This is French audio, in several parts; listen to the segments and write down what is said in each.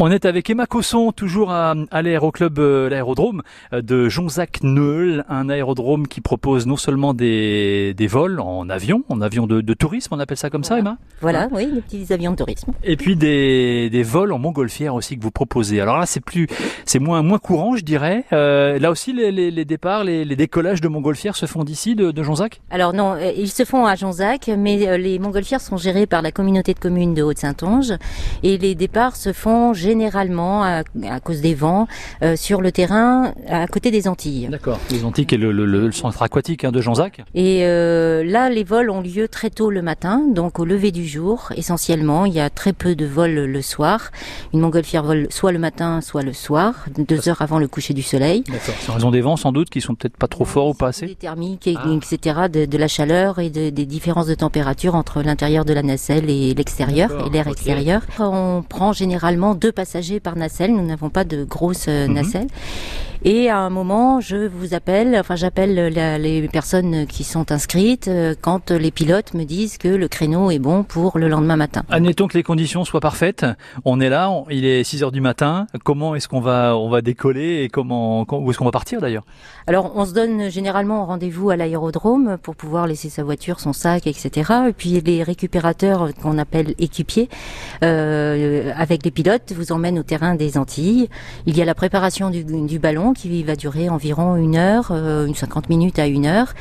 On est avec Emma Cosson, toujours à, à l'aéroclub, euh, l'aérodrome euh, de Jonzac-Neul, un aérodrome qui propose non seulement des, des vols en avion, en avion de, de tourisme, on appelle ça comme ça, Emma? Voilà, oui, les petits avions de tourisme. Et puis des, des vols en montgolfière aussi que vous proposez. Alors là, c'est plus, c'est moins moins courant, je dirais. Euh, là aussi, les, les, les départs, les, les, décollages de montgolfière se font d'ici, de, de Jonzac? Alors non, euh, ils se font à Jonzac, mais les montgolfières sont gérées par la communauté de communes de Haute-Saintonge et les départs se font généralement à, à cause des vents euh, sur le terrain à côté des Antilles. D'accord. Les Antilles, qui est le, le, le centre aquatique hein, de Jonzac. Et euh, là, les vols ont lieu très tôt le matin, donc au lever du jour, essentiellement. Il y a très peu de vols le soir. Une montgolfière vole soit le matin, soit le soir, deux heures avant le coucher du soleil. D'accord. C'est en raison des vents, sans doute, qui sont peut-être pas trop forts ou pas assez. Des thermiques, et, ah. etc., de, de, la chaleur et de, des différences de température entre l'intérieur de la nacelle et l'extérieur, et l'air okay. extérieur. On prend généralement deux passagers par nacelle. Nous n'avons pas de grosses euh, -hmm. nacelles. Et à un moment, je vous appelle, enfin j'appelle les personnes qui sont inscrites euh, quand les pilotes me disent que le créneau est bon pour le lendemain matin. Admettons que les conditions soient parfaites. On est là, on, il est 6 heures du matin. Comment est-ce qu'on va, on va décoller et comment, où est-ce qu'on va partir d'ailleurs? Alors on se donne généralement rendez-vous à l'aérodrome pour pouvoir laisser sa voiture, son sac, etc. Et puis les récupérateurs qu'on appelle équipiers euh, avec les pilotes vous emmènent au terrain des Antilles. Il y a la préparation du, du ballon qui va durer environ une heure, euh, une 50 minutes à une heure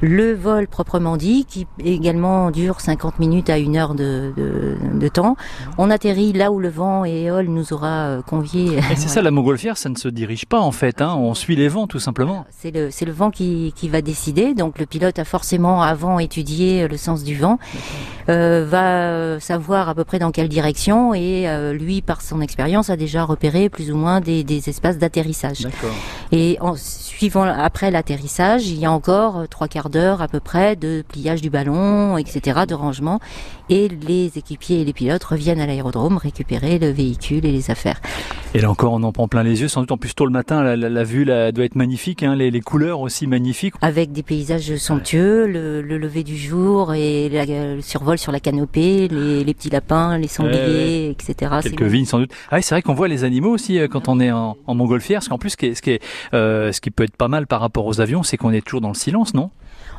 le vol proprement dit, qui également dure 50 minutes à une heure de, de, de temps. On atterrit là où le vent et éole nous aura euh, conviés. C'est ça la montgolfière, ça ne se dirige pas en fait, hein. on suit les vents tout simplement. C'est le, le vent qui, qui va décider, donc le pilote a forcément avant étudié le sens du vent, euh, va savoir à peu près dans quelle direction et euh, lui par son expérience a déjà repéré plus ou moins des, des espaces d'atterrissage. Et en suivant après l'atterrissage, il y a encore trois quarts d'heure à peu près de pliage du ballon, etc., de rangement. Et les équipiers et les pilotes reviennent à l'aérodrome récupérer le véhicule et les affaires. Et là encore, on en prend plein les yeux. Sans doute en plus tôt le matin, la, la, la vue là, doit être magnifique, hein, les, les, couleurs aussi magnifiques. Avec des paysages somptueux, ouais. le, le, lever du jour et la, le survol sur la canopée, les, les petits lapins, les sangliers, ouais, etc. Quelques vignes sans doute. Ah, c'est vrai qu'on voit les animaux aussi euh, quand on est en, en montgolfière. Parce qu'en plus, ce qui, est, ce, qui est, euh, ce qui peut être pas mal par rapport aux avions, c'est qu'on est toujours dans le silence, non?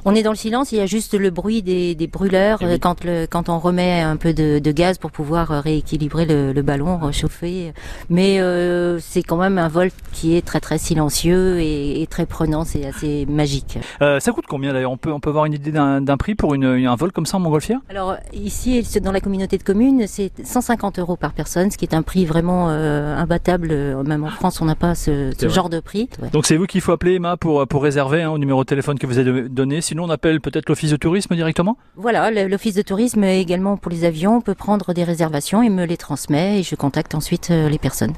On est dans le silence, il y a juste le bruit des, des brûleurs oui. quand, le, quand on remet un peu de, de gaz pour pouvoir euh, rééquilibrer le, le ballon, réchauffer. Mais euh, c'est quand même un vol qui est très très silencieux et, et très prenant, c'est assez magique. Euh, ça coûte combien d'ailleurs? On peut, on peut avoir une idée d'un prix pour une, un vol comme ça en montgolfière? Alors ici, dans la communauté de communes, c'est 150 euros par personne, ce qui est un prix vraiment euh, imbattable. Même en France, on n'a pas ce, ce genre de prix. Ouais. Donc c'est vous qu'il faut appeler Emma pour, pour réserver hein, au numéro de téléphone que vous avez donné sinon on appelle peut-être l'office de tourisme directement? Voilà, l'office de tourisme également pour les avions peut prendre des réservations et me les transmet et je contacte ensuite les personnes.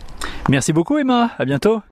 Merci beaucoup Emma, à bientôt.